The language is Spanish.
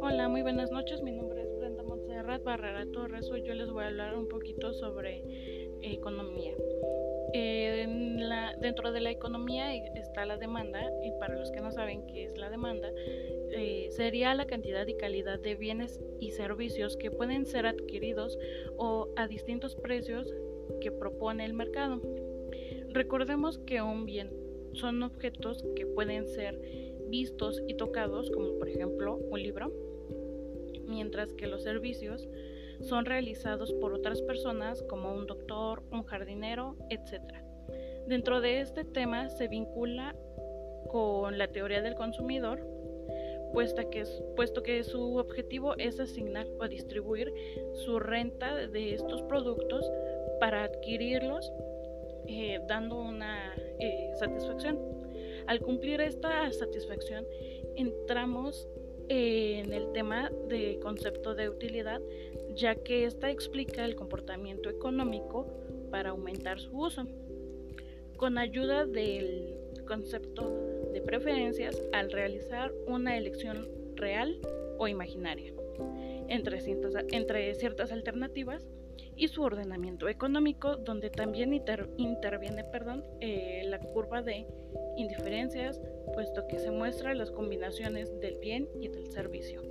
Hola, muy buenas noches. Mi nombre es Brenda Montserrat Barrera Torres. Hoy yo les voy a hablar un poquito sobre economía. dentro de la economía está la demanda y para los que no saben qué es la demanda, eh, sería la cantidad y calidad de bienes y servicios que pueden ser adquiridos o a distintos precios que propone el mercado. Recordemos que un bien son objetos que pueden ser vistos y tocados, como por ejemplo un libro, mientras que los servicios son realizados por otras personas como un doctor, un jardinero, etc. Dentro de este tema se vincula con la teoría del consumidor, puesto que, puesto que su objetivo es asignar o distribuir su renta de estos productos para adquirirlos, eh, dando una eh, satisfacción. Al cumplir esta satisfacción, entramos en el tema de concepto de utilidad, ya que ésta explica el comportamiento económico para aumentar su uso. Con ayuda del concepto de preferencias al realizar una elección real o imaginaria entre ciertas alternativas y su ordenamiento económico, donde también interviene perdón, eh, la curva de indiferencias, puesto que se muestra las combinaciones del bien y del servicio.